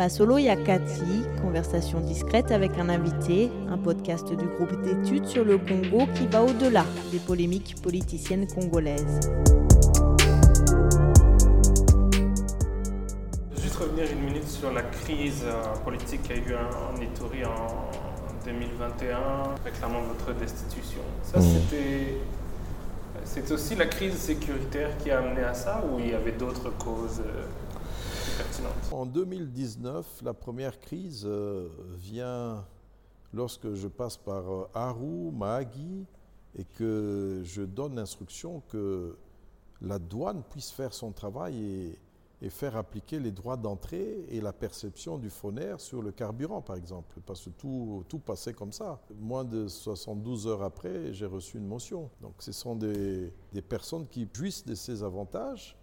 Masolo Yakati, conversation discrète avec un invité, un podcast du groupe d'études sur le Congo qui va au-delà des polémiques politiciennes congolaises. Juste revenir une minute sur la crise euh, politique qui a eu en Ituri en 2021, réclamant votre destitution. Ça, c'était c'est aussi la crise sécuritaire qui a amené à ça ou il y avait d'autres causes En 2019, la première crise euh, vient lorsque je passe par euh, Haru, Mahagi, et que je donne l'instruction que la douane puisse faire son travail et faire appliquer les droits d'entrée et la perception du phonaire sur le carburant, par exemple, parce que tout, tout passait comme ça. Moins de 72 heures après, j'ai reçu une motion. Donc ce sont des, des, personnes qui jouissent de ces avantages,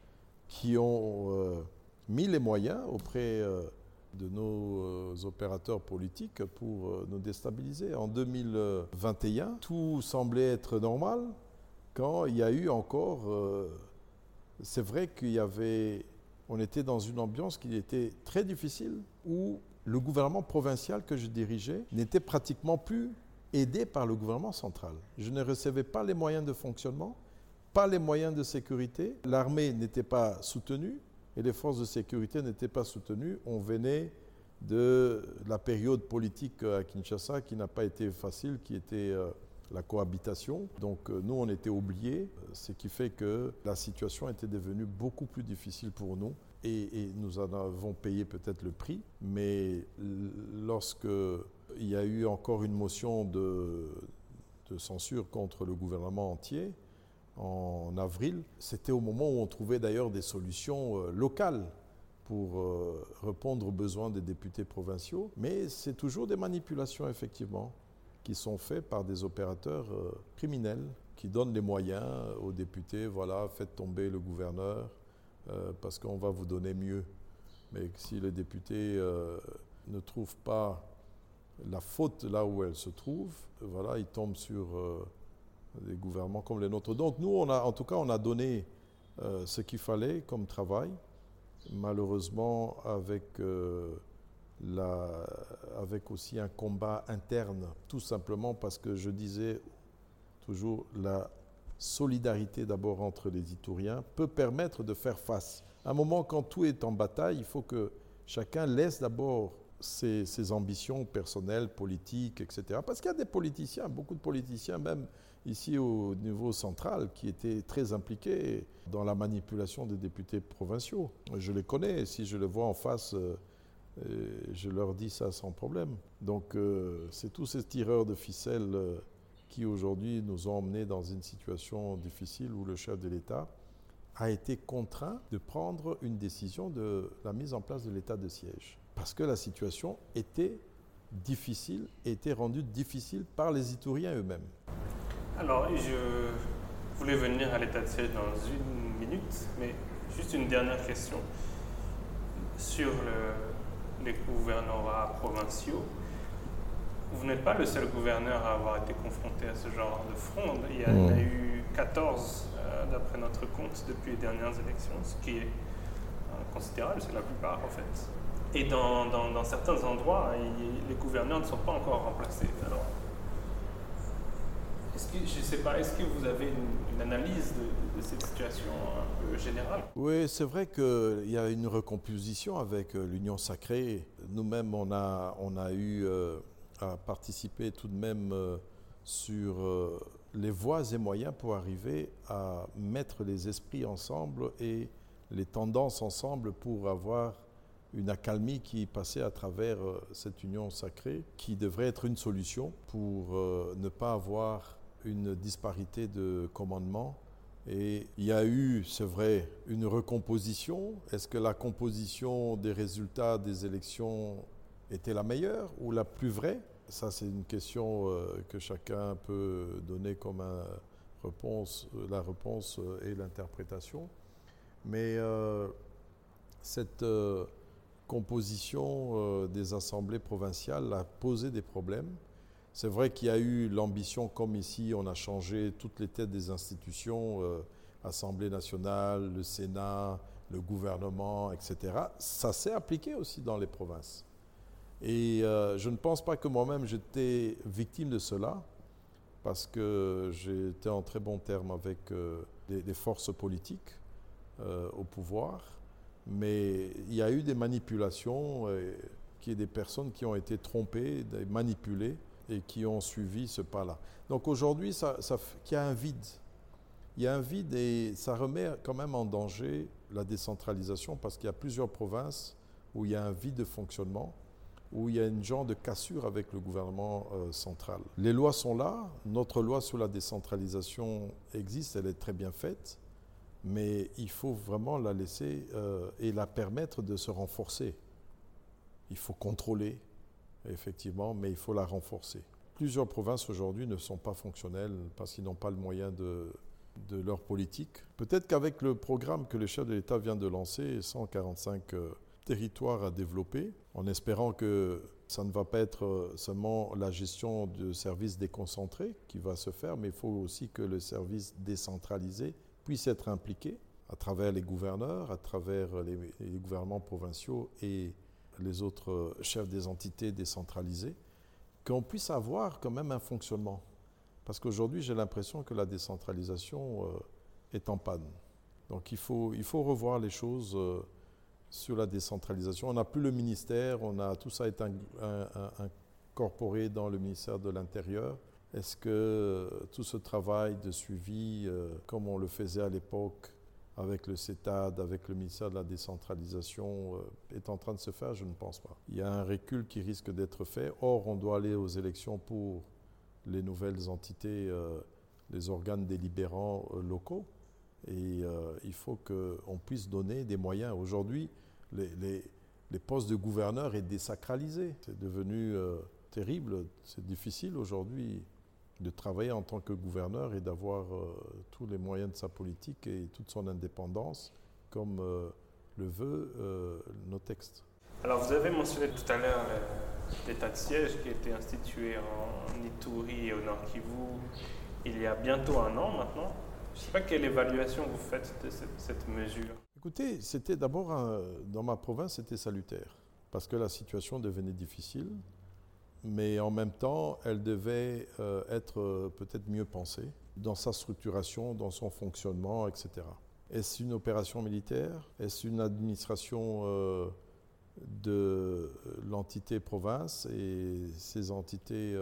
qui ont euh, mis les moyens auprès euh, de nos euh, opérateurs politiques pour nous déstabiliser. En 2021, tout semblait être normal quand il y a eu encore... c'est vrai qu'il y avait on était dans une ambiance qui était très difficile, où le gouvernement provincial que je dirigeais n'était pratiquement plus aidé par le gouvernement central. Je ne recevais pas les moyens de fonctionnement, pas les moyens de sécurité, l'armée n'était pas soutenue et les forces de sécurité n'étaient pas soutenues. On venait de la période politique à Kinshasa qui n'a pas été facile, qui était euh, la cohabitation. Donc euh, nous, on était oubliés, ce qui fait que la situation était devenue beaucoup plus difficile pour nous. Et, nous en avons payé peut-être le prix, mais lorsque il y a eu encore une motion de, de censure contre le gouvernement entier, en avril, c'était au moment où on trouvait d'ailleurs des solutions euh, locales pour euh, répondre aux besoins des députés provinciaux, mais c'est toujours des manipulations effectivement qui sont faits par des opérateurs euh, criminels qui donnent les moyens aux députés, voilà, faites tomber le gouverneur parce qu'on va vous donner mieux. Mais si les députés ne trouvent pas la faute là où elle se trouve, voilà, ils tombent sur des gouvernements comme les nôtres. Donc nous, en tout cas, on a donné ce qu'il fallait comme travail. Malheureusement, avec avec aussi un combat interne, tout simplement parce que je disais toujours la solidarité d'abord entre les Itouriens peut permettre de faire face. À un moment quand tout est en bataille, il faut que chacun laisse d'abord ses, ambitions personnelles, politiques, etc. Parce qu'il y a des politiciens, beaucoup de politiciens, même ici au niveau central, qui étaient très impliqués dans la manipulation des députés provinciaux. Je les connais, si je les vois en face. Euh, je leur dis ça sans problème. Donc euh, c'est tous ces tireurs de ficelle euh, qui aujourd'hui nous ont emmenés dans une situation difficile où le chef de l'État a été contraint de prendre une décision de la mise en place de l'état de siège. Parce que la situation était difficile, était rendue difficile par les Itouriens eux-mêmes. Alors, je voulais venir à l'état de siège dans une minute, mais juste une dernière question sur le, les gouvernorats provinciaux, vous n'êtes pas le seul gouverneur à avoir été confronté à ce genre de fronde. Il y en a hmm. eu 14, euh, d'après notre compte, depuis les dernières élections, ce qui est euh, considérable, c'est la plupart en fait. Et dans, certains endroits, les gouverneurs ne sont pas encore remplacés. Alors, que, je sais pas, est-ce que vous avez une, analyse de, cette situation un peu générale? Oui, c'est vrai qu'il y a une recomposition avec euh, l'Union sacrée. Nous-mêmes, on a, on a eu euh, à participer tout de même euh, sur les voies et moyens pour arriver à mettre les esprits ensemble et les tendances ensemble pour avoir une accalmie qui passait à travers cette union sacrée, qui devrait être une solution pour ne pas avoir une disparité de commandement. Et il y a eu, c'est vrai, une recomposition. Est-ce que la composition des résultats des élections était la meilleure ou la plus vraie? Ça, c'est une question euh, que chacun peut donner comme réponse, euh, la réponse euh, et l'interprétation. Mais cette composition des assemblées provinciales a posé des problèmes c'est vrai qu'il y a eu l'ambition, comme ici, on a changé toutes les têtes des institutions, euh, Assemblée nationale, le Sénat, le gouvernement, etc., ça s'est appliqué aussi dans les provinces. Et euh, je ne pense pas que moi-même j'étais victime de cela, parce que j'étais en très bon terme avec euh, les, forces politiques euh, au pouvoir, mais il y a eu des manipulations, qui est des personnes qui ont été trompées, manipulées, et qui ont suivi ce pas-là. Donc aujourd'hui, ça, ça, il y a un vide. Il y a un vide et ça remet quand même en danger la décentralisation parce qu'il y a plusieurs provinces où il y a un vide de fonctionnement, où il y a une genre de cassure avec le gouvernement euh, central. Les lois sont là, notre loi sur la décentralisation existe, elle est très bien faite, mais il faut vraiment la laisser euh, et la permettre de se renforcer. Il faut contrôler, effectivement, mais il faut la renforcer. Plusieurs provinces aujourd'hui ne sont pas fonctionnelles parce qu'ils n'ont pas le moyen de, de leur politique. Peut-être qu'avec le programme que le chef de l'État vient de lancer, 145 euh, territoires à développer, en espérant que ça ne va pas être euh, seulement la gestion de services déconcentrés qui va se faire, mais il faut aussi que le service décentralisé puisse être impliqué à travers les gouverneurs, à travers les, les gouvernements provinciaux et les autres chefs des entités décentralisées, qu'on puisse avoir quand même un fonctionnement. Parce qu'aujourd'hui, j'ai l'impression que la décentralisation euh, est en panne. Donc il faut, il faut revoir les choses euh, sur la décentralisation. On n'a plus le ministère, on a, tout ça est incorporé dans le ministère de l'Intérieur. Est-ce que tout ce travail de suivi, euh, comme on le faisait à l'époque, avec le CETAD, avec le ministère de la décentralisation, euh, est en train de se faire? Je ne pense pas. Il y a un recul qui risque d'être fait. Or, on doit aller aux élections pour les nouvelles entités, euh, les organes délibérants euh, locaux. Et il faut qu'on puisse donner des moyens. Aujourd'hui, les, les, postes de gouverneur est désacralisé. C'est devenu terrible. C'est difficile aujourd'hui de travailler en tant que gouverneur et d'avoir euh, tous les moyens de sa politique et toute son indépendance, comme euh, le veut euh, nos textes. Alors vous avez mentionné tout à l'heure l'état de siège qui a été institué en Ituri et au Nord Kivu il y a bientôt un an maintenant. Je ne sais pas quelle évaluation vous faites de cette, cette mesure. Écoutez, c'était d'abord dans ma province, c'était salutaire parce que la situation devenait difficile mais en même temps, elle devait euh, être euh, peut-être mieux pensée dans sa structuration, dans son fonctionnement, etc. Est-ce une opération militaire? Est-ce une administration euh, de l'entité province et ces entités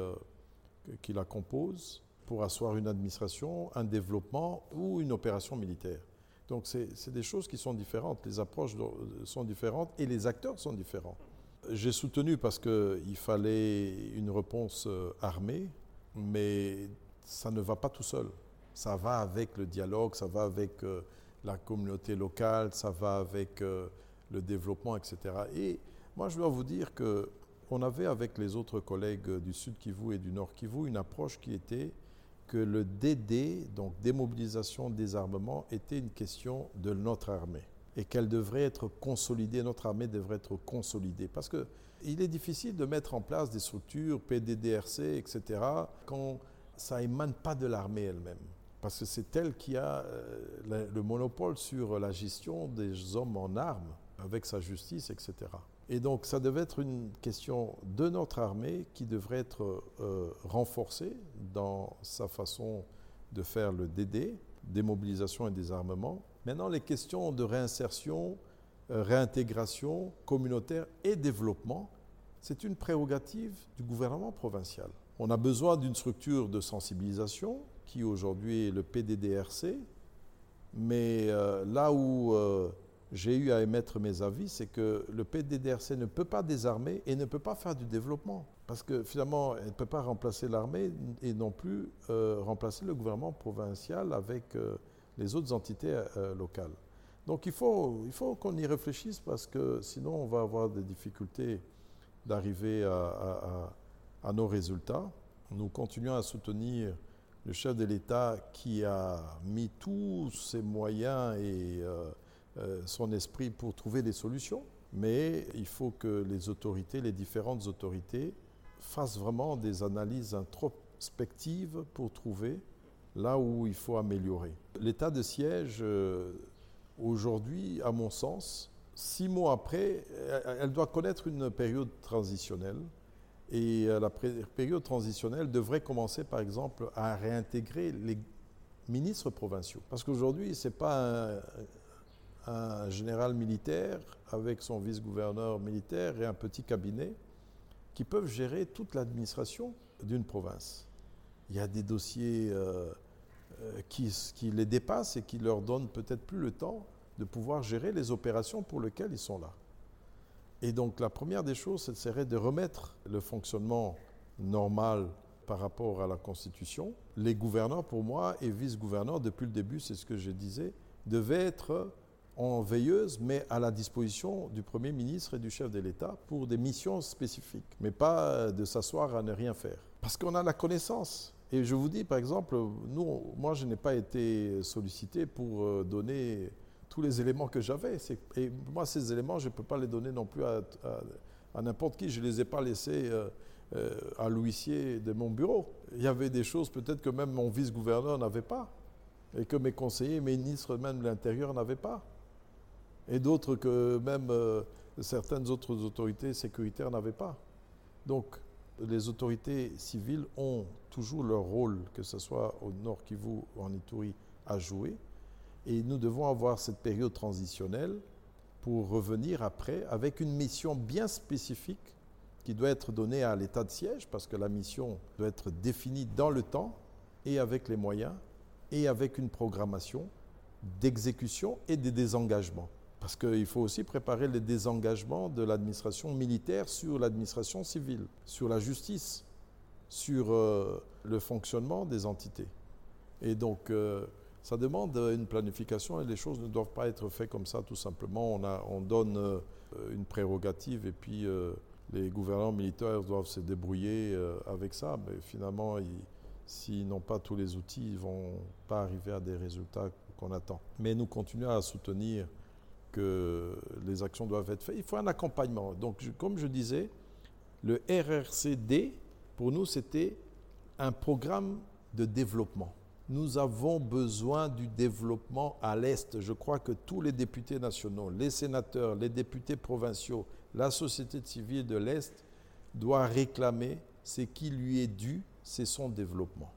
qui la composent pour asseoir une administration, un développement ou une opération militaire? Donc c'est des choses qui sont différentes, les approches sont différentes et les acteurs sont différents. J'ai soutenu parce qu'il fallait une réponse euh, armée, mais ça ne va pas tout seul. Ça va avec le dialogue, ça va avec euh, la communauté locale, ça va avec euh, le développement, etc. Et moi, je dois vous dire que on avait avec les autres collègues du Sud Kivu et du Nord Kivu une approche qui était que le DD, donc démobilisation, désarmement, était une question de notre armée et qu'elle devrait être consolidée, notre armée devrait être consolidée. Parce qu'il est difficile de mettre en place des structures, PDDRC, etc., quand ça émane pas de l'armée elle-même. Parce que c'est elle qui a euh, le monopole sur la gestion des hommes en armes, avec sa justice, etc. Et donc ça devait être une question de notre armée qui devrait être euh, renforcée dans sa façon de faire le DD, démobilisation et désarmement, Maintenant, les questions de réinsertion, euh, réintégration communautaire et développement, c'est une prérogative du gouvernement provincial. On a besoin d'une structure de sensibilisation qui aujourd'hui est le PDDRC, mais euh, là où euh, j'ai eu à émettre mes avis, c'est que le PDDRC ne peut pas désarmer et ne peut pas faire du développement. Parce que finalement, elle ne peut pas remplacer l'armée et non plus remplacer le gouvernement provincial avec les autres entités euh, locales. Donc il faut, il faut qu'on y réfléchisse parce que sinon on va avoir des difficultés d'arriver à, nos résultats. Nous continuons à soutenir le chef de l'État qui a mis tous ses moyens et euh, euh, son esprit pour trouver des solutions, mais il faut que les autorités, les différentes autorités, fassent vraiment des analyses introspectives pour trouver là où il faut améliorer. L'état de siège, euh, Aujourd'hui, à mon sens, six mois après, elle doit connaître une période transitionnelle. Et euh, la période transitionnelle devrait commencer, par exemple, à réintégrer les ministres provinciaux. Parce qu'aujourd'hui, ce n'est pas un, général militaire avec son vice-gouverneur militaire et un petit cabinet qui peuvent gérer toute l'administration d'une province. Il y a des dossiers euh, qui, qui, les dépassent et qui leur donnent peut-être plus le temps de pouvoir gérer les opérations pour lesquelles ils sont là. Et donc la première des choses, ce serait de remettre le fonctionnement normal par rapport à la Constitution. Les gouverneurs, pour moi, et vice-gouverneurs, depuis le début, c'est ce que je disais, devaient être en veilleuse, mais à la disposition du Premier ministre et du chef de l'État pour des missions spécifiques, mais pas de s'asseoir à ne rien faire. Parce qu'on a la connaissance. Et je vous dis, par exemple, nous, moi, je n'ai pas été sollicité pour euh, donner tous les éléments que j'avais. Et moi, ces éléments, je ne peux pas les donner non plus à, n'importe qui. Je ne les ai pas laissés euh, euh, à l'huissier de mon bureau. Il y avait des choses peut-être que même mon vice-gouverneur n'avait pas. Et que mes conseillers, mes ministres même de l'Intérieur n'avaient pas et d'autres que même certaines autres autorités sécuritaires n'avaient pas. Donc, les autorités civiles ont toujours leur rôle, que ce soit au Nord Kivu ou en Ituri, à jouer. Et nous devons avoir cette période transitionnelle pour revenir après avec une mission bien spécifique qui doit être donnée à l'état de siège, parce que la mission doit être définie dans le temps et avec les moyens et avec une programmation d'exécution et de désengagement. Parce qu'il faut aussi préparer les désengagements de l'administration militaire sur l'administration civile, sur la justice, sur euh, le fonctionnement des entités. Et donc, euh, ça demande une planification et les choses ne doivent pas être faites comme ça tout simplement. On donne euh, une prérogative et puis les gouvernants militaires doivent se débrouiller avec ça. Mais finalement, s'ils n'ont pas tous les outils, ils ne vont pas arriver à des résultats qu'on attend. Mais nous continuons à soutenir que les actions doivent être faites. Il faut un accompagnement. Donc, comme je disais, le RRCD, pour nous, c'était un programme de développement. Nous avons besoin du développement à l'Est. Je crois que tous les députés nationaux, les sénateurs, les députés provinciaux, la société civile de l'Est doit réclamer ce qui lui est dû, c'est son développement.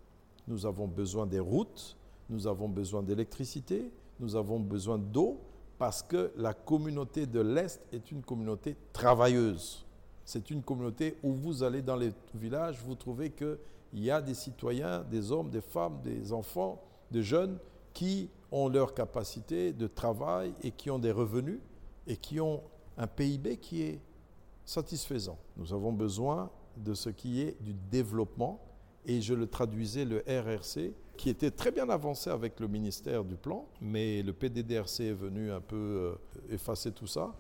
Nous avons besoin des routes, nous avons besoin d'électricité, nous avons besoin d'eau, parce que la communauté de l'Est est une communauté travailleuse. C'est une communauté où vous allez dans les villages, vous trouvez qu'il y a des citoyens, des hommes, des femmes, des enfants, des jeunes qui ont leur capacité de travail et qui ont des revenus et qui ont un PIB qui est satisfaisant. Nous avons besoin de ce qui est du développement et je le traduisais le RRC qui était très bien avancé avec le ministère du Plan, mais le PDDRC est venu un peu euh, effacer tout ça,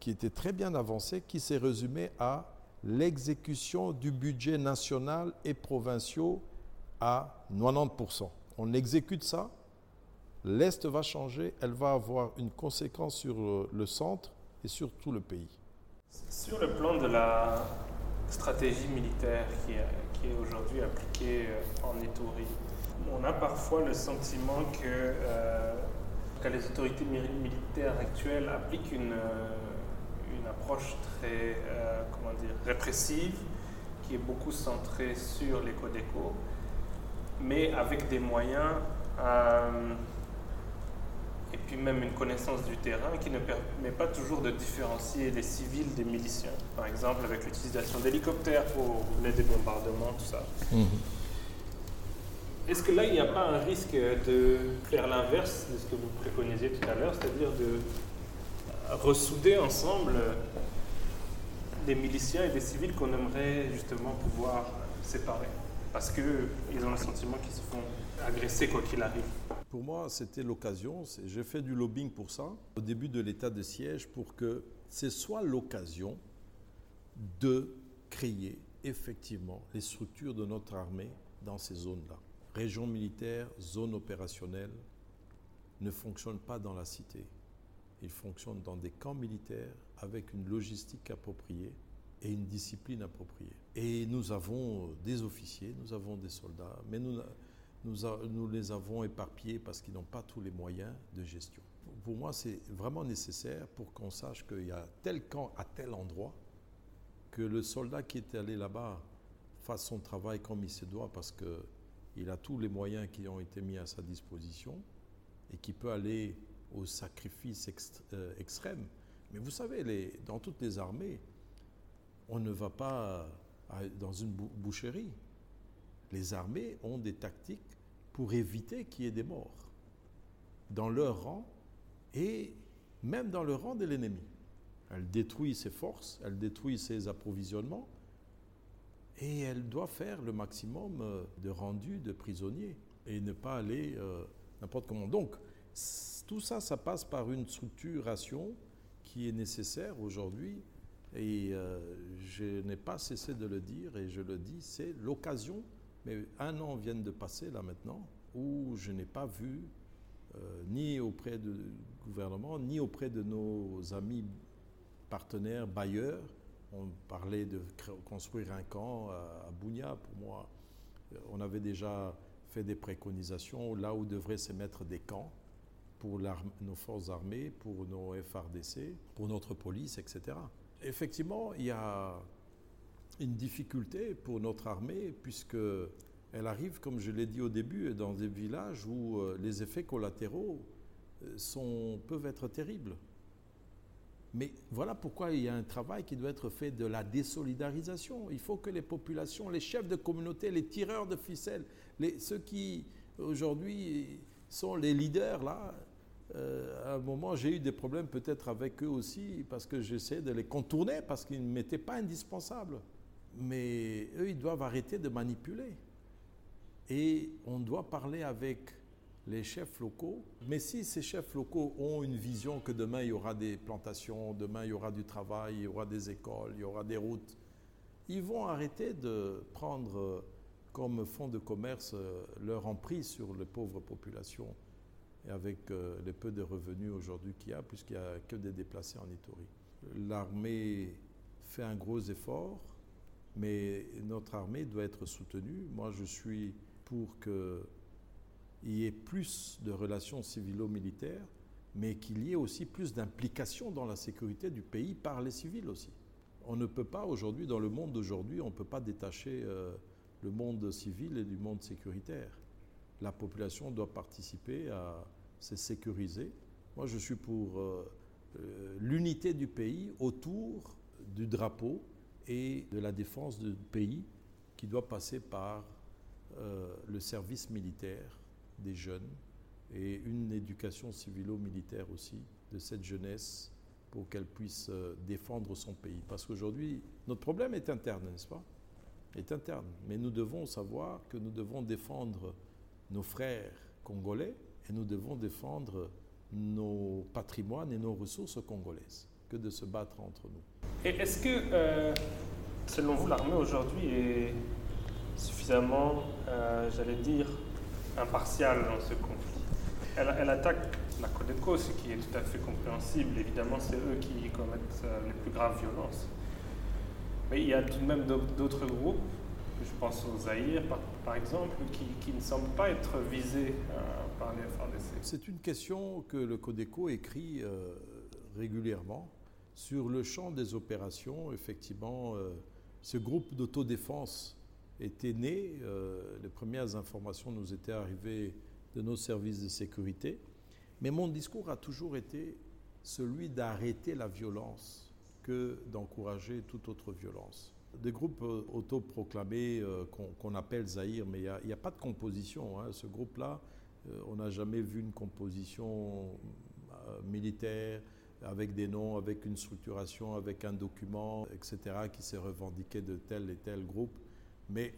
qui était très bien avancé, qui s'est résumé à l'exécution du budget national et provinciaux à 90%. On exécute ça, l'Est va changer, elle va avoir une conséquence sur euh, le centre et sur tout le pays. Sur le plan de la stratégie militaire qui est, aujourd'hui appliquée euh, en Itourie, on a parfois le sentiment que, euh, les autorités militaires actuelles appliquent une, euh, une approche très euh, comment dire, répressive, qui est beaucoup centrée sur les l'éco, mais avec des moyens et puis même une connaissance du terrain qui ne permet pas toujours de différencier les civils des miliciens. Par exemple, avec l'utilisation d'hélicoptères pour les bombardements, tout ça. Mhm. Est-ce que là, il n'y a pas un risque de faire l'inverse de ce que vous préconisiez tout à l'heure, c'est-à-dire de ressouder ensemble des miliciens et des civils qu'on aimerait justement pouvoir séparer? Parce qu'ils ont le sentiment qu'ils se font agresser quoi qu'il arrive. Pour moi, c'était l'occasion, j'ai fait du lobbying pour ça, au début de l'état de siège, pour que ce soit l'occasion de créer effectivement les structures de notre armée dans ces zones-là région militaire, zone opérationnelle, ne fonctionne pas dans la cité. Il fonctionne dans des camps militaires avec une logistique appropriée et une discipline appropriée. Et nous avons des officiers, nous avons des soldats, mais nous, nous, les avons éparpillés parce qu'ils n'ont pas tous les moyens de gestion. Pour moi, c'est vraiment nécessaire pour qu'on sache qu'il y a tel camp à tel endroit, que le soldat qui est allé là-bas fasse son travail comme il se doit parce qu'il a tous les moyens qui ont été mis à sa disposition et qui peut aller au sacrifice euh, extrême. Mais vous savez, dans toutes les armées, on ne va pas dans une boucherie. Les armées ont des tactiques pour éviter qu'il y ait des morts dans leur rang et même dans le rang de l'ennemi. Elle détruit ses forces, elle détruit ses approvisionnements et elle doit faire le maximum euh, de rendu de prisonniers et ne pas aller euh, n'importe comment. Donc, tout ça, ça passe par une structuration qui est nécessaire aujourd'hui. Et euh, je n'ai pas cessé de le dire et je le dis, c'est l'occasion, mais un an vient de passer là maintenant, où je n'ai pas vu, euh, ni auprès du gouvernement, ni auprès de nos amis partenaires, bailleurs, on parlait de construire un camp à Bounia, pour moi, euh, on avait déjà fait des préconisations là où devraient se mettre des camps pour nos forces armées, pour nos FRDC, pour notre police, etc. Effectivement, il y a une difficulté pour notre armée puisque elle arrive, comme je l'ai dit au début, dans des villages où euh, les effets collatéraux euh, peuvent être terribles. Mais voilà pourquoi il y a un travail qui doit être fait de la désolidarisation. Il faut que les populations, les chefs de communauté, les tireurs de ficelles, les, ceux qui aujourd'hui sont les leaders là, euh, à un moment, j'ai eu des problèmes peut-être avec eux aussi parce que j'essaie de les contourner parce qu'ils ne m'étaient pas indispensables. Mais eux, ils doivent arrêter de manipuler. Et on doit parler avec les chefs locaux. Mais si ces chefs locaux ont une vision que demain il y aura des plantations, demain il y aura du travail, il y aura des écoles, il y aura des routes, ils vont arrêter de prendre comme fonds de commerce euh, leur emprise sur les pauvres populations et avec euh, les peu de revenus aujourd'hui qu'il y a, puisqu'il n'y a que des déplacés en Itourie. L'armée fait un gros effort, mais notre armée doit être soutenue. Moi, je suis pour qu'il y ait plus de relations civilo-militaires, mais qu'il y ait aussi plus d'implication dans la sécurité du pays par les civils aussi. On ne peut pas aujourd'hui, dans le monde d'aujourd'hui, on ne peut pas détacher euh, le monde civil et du monde sécuritaire la population doit participer à se sécuriser. Moi, je suis pour euh, euh, l'unité du pays autour du drapeau et de la défense du pays qui doit passer par euh, le service militaire des jeunes et une éducation civilo-militaire aussi de cette jeunesse pour qu'elle puisse défendre son pays. Parce qu'aujourd'hui, notre problème est interne, n'est-ce pas? Est interne. Mais nous devons savoir que nous devons défendre nos frères congolais et nous devons défendre nos patrimoines et nos ressources congolaises que de se battre entre nous. Et est-ce que, euh, selon vous, l'armée aujourd'hui est suffisamment, euh, j'allais dire, impartiale dans ce conflit? Elle, attaque la Codeco, ce qui est tout à fait compréhensible. Évidemment, c'est eux qui commettent euh, les plus graves violences. Mais il y a tout de même d'autres groupes je pense aux Zaïre par, exemple, qui, ne semblent pas être visés par les FRDC. C'est une question que le Codeco écrit régulièrement. Sur le champ des opérations, effectivement, euh, ce groupe d'autodéfense était né. les premières informations nous étaient arrivées de nos services de sécurité. Mais mon discours a toujours été celui d'arrêter la violence que d'encourager toute autre violence des groupes euh, autoproclamés euh, qu'on appelle Zahir, mais il n'y a, pas de composition. Hein. Ce groupe-là, euh, on n'a jamais vu une composition militaire avec des noms, avec une structuration, avec un document, etc., qui s'est revendiqué de tel et tel groupe. Mais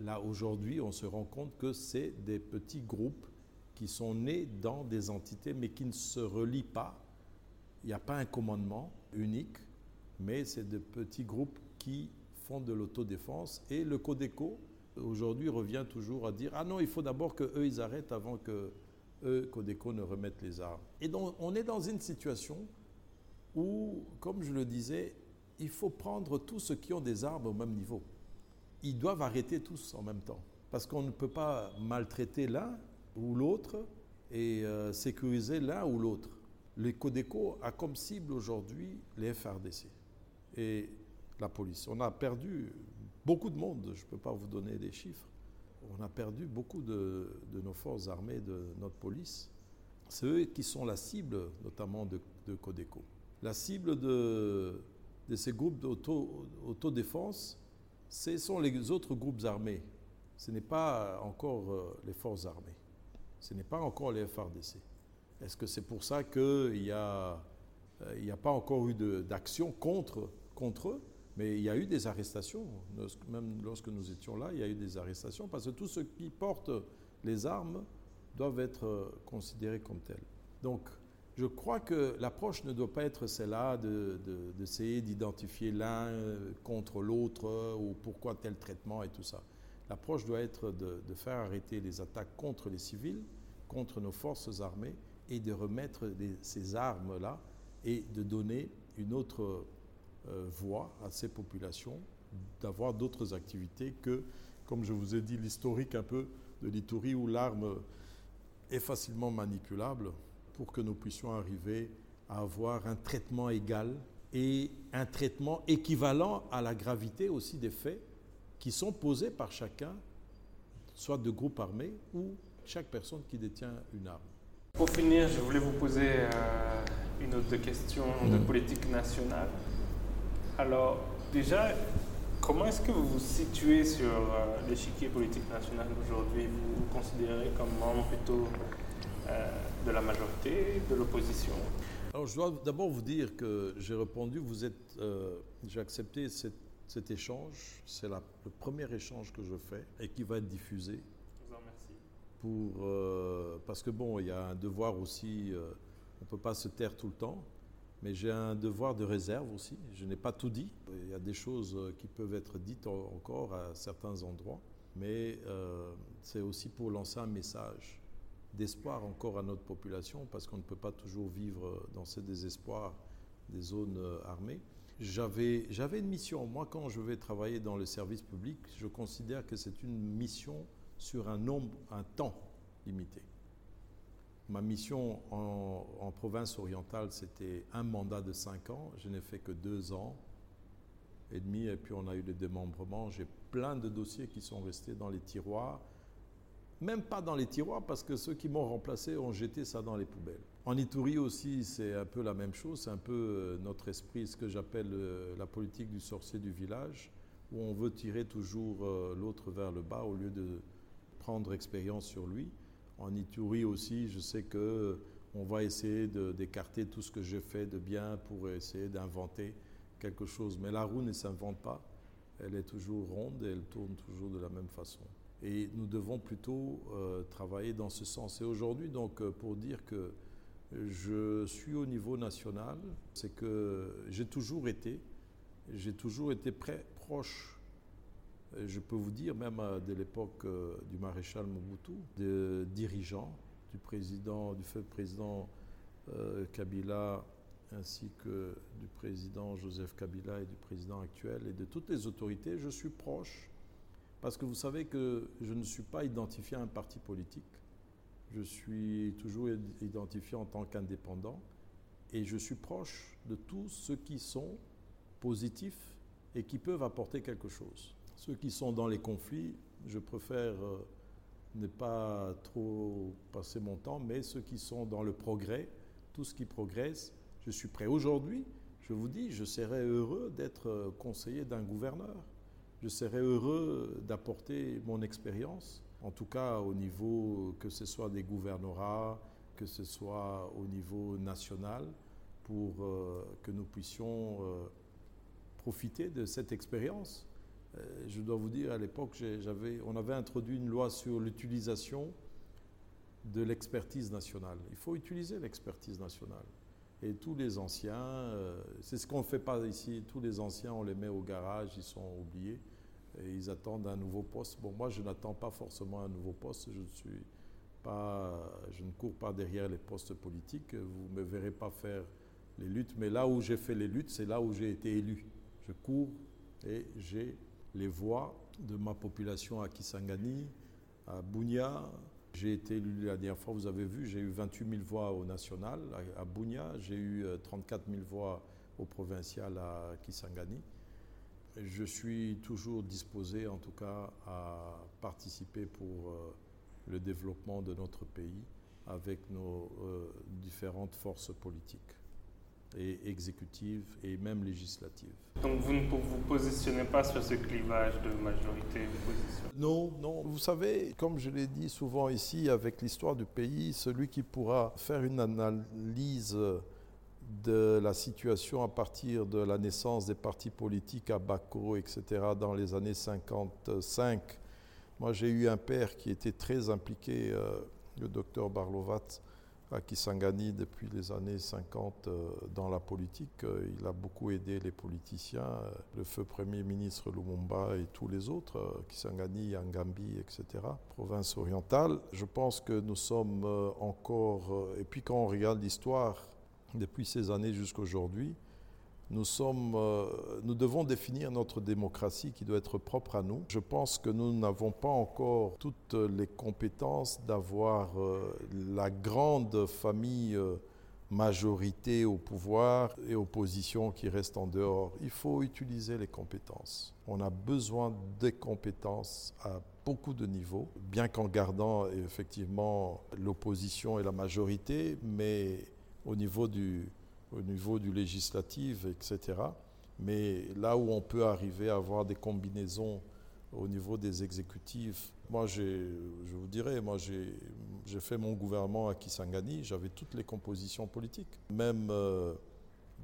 là, aujourd'hui, on se rend compte que c'est des petits groupes qui sont nés dans des entités, mais qui ne se relient pas. Il n'y a pas un commandement unique, mais c'est des petits groupes qui font de l'autodéfense. Et le Codeco, aujourd'hui, revient toujours à dire Ah non, il faut d'abord que eux ils arrêtent avant que eux, Codeco, ne remettent les armes. Et donc, on est dans une situation où, comme je le disais, il faut prendre tous ceux qui ont des armes au même niveau. Ils doivent arrêter tous en même temps. Parce qu'on ne peut pas maltraiter l'un ou l'autre et euh, sécuriser l'un ou l'autre. Le Codeco a comme cible aujourd'hui les FRDC et la police. On a perdu beaucoup de monde, je ne peux pas vous donner des chiffres. On a perdu beaucoup de, nos forces armées, de notre police. C'est eux qui sont la cible, notamment de, Codeco. La cible de, ces groupes d'autodéfense, ce sont les autres groupes armés. Ce n'est pas encore euh, les forces armées. Ce n'est pas encore les FRDC. Est-ce que c'est pour ça qu'il n'y a, euh, a pas encore eu d'action contre, contre eux? Mais il y a eu des arrestations. Même lorsque nous étions là, il y a eu des arrestations parce que tous ceux qui portent les armes doivent être euh, considérés comme tels. Donc, je crois que l'approche ne doit pas être celle-là d'essayer d'identifier l'un contre l'autre ou pourquoi tel traitement et tout ça. L'approche doit être de, faire arrêter les attaques contre les civils, contre nos forces armées, et de remettre ces armes-là et de donner une autre euh, voie à ces populations, d'avoir d'autres activités que, comme je vous ai dit, l'historique un peu de l'Itourie où l'arme est facilement manipulable pour que nous puissions arriver à avoir un traitement égal et un traitement équivalent à la gravité aussi des faits qui sont posés par chacun, soit de groupe armé ou chaque personne qui détient une arme. Pour finir, je voulais vous poser euh, une autre question de mm. politique nationale. Alors, déjà, comment est-ce que vous vous situez sur euh, l'échiquier politique national aujourd'hui? Vous vous considérez comme membre plutôt euh, de la majorité, de l'opposition Alors, je dois d'abord vous dire que j'ai répondu, vous êtes, j'ai accepté cet échange, c'est le premier échange que je fais et qui va être diffusé. Je vous en remercie. Pour, euh, parce que bon, il y a un devoir aussi, euh, on ne peut pas se taire tout le temps, mais j'ai un devoir de réserve aussi. Je n'ai pas tout dit. Il y a des choses euh, qui peuvent être dites encore à certains endroits, mais c'est aussi pour lancer un message d'espoir encore à notre population, parce qu'on ne peut pas toujours vivre dans ce désespoir des zones armées j'avais, une mission. Moi, quand je vais travailler dans le service public, je considère que c'est une mission sur un nombre, un temps limité. Ma mission en, en province orientale, c'était un mandat de cinq ans. Je n'ai fait que deux ans et demi, et puis on a eu le démembrement. J'ai plein de dossiers qui sont restés dans les tiroirs même pas dans les tiroirs parce que ceux qui m'ont remplacé ont jeté ça dans les poubelles. En Itourie aussi, c'est un peu la même chose, c'est un peu euh, notre esprit, ce que j'appelle euh, la politique du sorcier du village, où on veut tirer toujours euh, l'autre vers le bas au lieu de prendre expérience sur lui. En Itourie aussi, je sais que on va essayer d'écarter tout ce que j'ai fait de bien pour essayer d'inventer quelque chose. Mais la roue ne s'invente pas, elle est toujours ronde et elle tourne toujours de la même façon. Et nous devons plutôt euh, travailler dans ce sens. Et aujourd'hui, donc, euh, pour dire que je suis au niveau national, c'est que j'ai toujours été, j'ai toujours été très proche, je peux vous dire, même dès l'époque euh, du maréchal Mobutu, des dirigeants, du président, du fait président Kabila, ainsi que du président Joseph Kabila et du président actuel et de toutes les autorités, je suis proche parce que vous savez que je ne suis pas identifié à un parti politique. Je suis toujours identifié en tant qu'indépendant et je suis proche de tous ceux qui sont positifs et qui peuvent apporter quelque chose. Ceux qui sont dans les conflits, je préfère euh, ne pas trop passer mon temps, mais ceux qui sont dans le progrès, tout ce qui progresse, je suis prêt. Aujourd'hui, je vous dis, je serais heureux d'être euh, conseiller d'un gouverneur je serais heureux d'apporter mon expérience, en tout cas au niveau que ce soit des gouvernorats, que ce soit au niveau national, pour euh, que nous puissions euh, profiter de cette expérience. Euh, je dois vous dire, à l'époque, on avait introduit une loi sur l'utilisation de l'expertise nationale. Il faut utiliser l'expertise nationale. Et tous les anciens, c'est ce qu'on ne fait pas ici, tous les anciens, on les met au garage, ils sont oubliés, et ils attendent un nouveau poste. Bon, moi, je n'attends pas forcément un nouveau poste, je, ne suis pas, je ne cours pas derrière les postes politiques, vous me verrez pas faire les luttes, mais là où j'ai fait les luttes, c'est là où j'ai été élu. Je cours et j'ai les voix de ma population à Kisangani, à Bounia. J'ai été élu la dernière fois, vous avez vu, j'ai eu 28 000 voix au national à, Bounia, j'ai eu 34 000 voix au provincial à Kisangani. Je suis toujours disposé, en tout cas, à participer pour euh, le développement de notre pays avec nos euh, différentes forces politiques et exécutives et même législatives. Donc vous ne vous positionnez pas sur ce clivage de majorité-opposition Non, non. Vous savez, comme je l'ai dit souvent ici, avec l'histoire du pays, celui qui pourra faire une analyse de la situation à partir de la naissance des partis politiques à Bako, etc., dans les années 55. Moi, j'ai eu un père qui était très impliqué, euh, le docteur Barlovat, à Kisangani depuis les années 50 euh, dans la politique. Euh, il a beaucoup aidé les politiciens, le feu Premier ministre Lumumba et tous les autres, Kisangani, Angambi, etc., province orientale. Je pense que nous sommes encore, et puis quand on regarde l'histoire, depuis ces années jusqu'à aujourd'hui, nous, sommes, euh, nous devons définir notre démocratie qui doit être propre à nous. Je pense que nous n'avons pas encore toutes les compétences d'avoir euh, la grande famille euh, majorité au pouvoir et opposition qui reste en dehors. Il faut utiliser les compétences. On a besoin des compétences à beaucoup de niveaux, bien qu'en gardant effectivement l'opposition et la majorité, mais au niveau du, au niveau du législatif, etc. Mais là où on peut arriver à avoir des combinaisons au niveau des exécutifs, moi, je vous dirais, moi, j'ai fait mon gouvernement à Kisangani, j'avais toutes les compositions politiques. Même euh,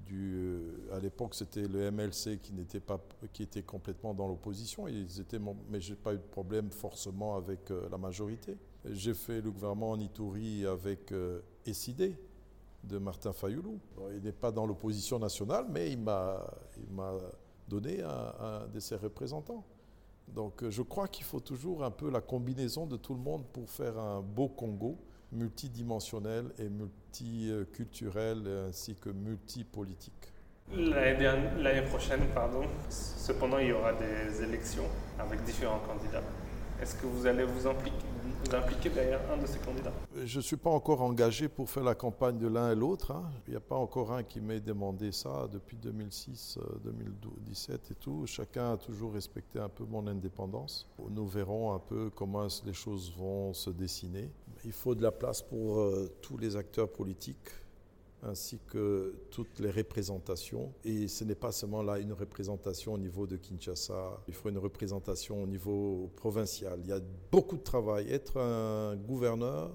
du, à l'époque, c'était le MLC qui, n'était pas, qui était complètement dans l'opposition, ils étaient, mais je n'ai pas eu de problème forcément avec euh, la majorité. J'ai fait le gouvernement en Ituri avec euh, SID, de Martin Fayoulou. il n'est pas dans l'opposition nationale, mais il m'a donné un, de ses représentants. Donc je crois qu'il faut toujours un peu la combinaison de tout le monde pour faire un beau Congo multidimensionnel et multiculturel ainsi que multipolitique. L'année prochaine, pardon, cependant, il y aura des élections avec différents candidats. Est-ce que vous allez vous impliquer, derrière un de ces candidats? Je ne suis pas encore engagé pour faire la campagne de l'un et l'autre. Hein. Il n'y a pas encore un qui m'ait demandé ça depuis 2006, 2017 euh, et tout. Chacun a toujours respecté un peu mon indépendance. Nous verrons un peu comment les choses vont se dessiner. Il faut de la place pour euh, tous les acteurs politiques ainsi que toutes les représentations. Et ce n'est pas seulement là une représentation au niveau de Kinshasa, il faut une représentation au niveau provincial. Il y a beaucoup de travail. Être un gouverneur,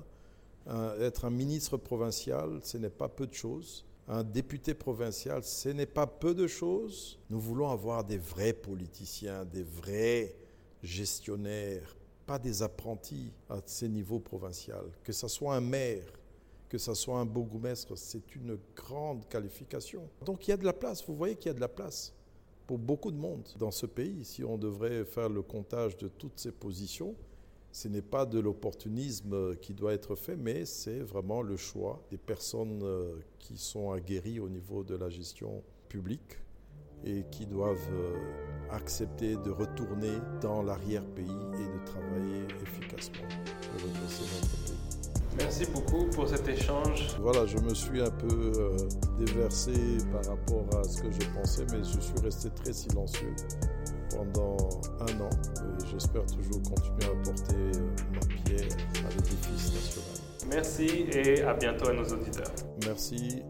être un ministre provincial, ce n'est pas peu de choses. Un député provincial, ce n'est pas peu de choses. Nous voulons avoir des vrais politiciens, des vrais gestionnaires, pas des apprentis à ces niveaux provinciaux. Que ce soit un maire, que ce soit un bourgmestre, c'est une grande qualification. Donc il y a de la place, vous voyez qu'il y a de la place pour beaucoup de monde dans ce pays. Si on devrait faire le comptage de toutes ces positions, ce n'est pas de l'opportunisme qui doit être fait, mais c'est vraiment le choix des personnes euh, qui sont aguerries au niveau de la gestion publique et qui doivent euh, accepter de retourner dans l'arrière-pays et de travailler efficacement pour redresser notre pays. Merci beaucoup pour cet échange. Voilà, je me suis un peu euh, déversé par rapport à ce que je pensais, mais je suis resté très silencieux pendant un an. J'espère toujours continuer à apporter euh, ma pierre à l'édifice national. Merci et à bientôt à nos auditeurs. Merci.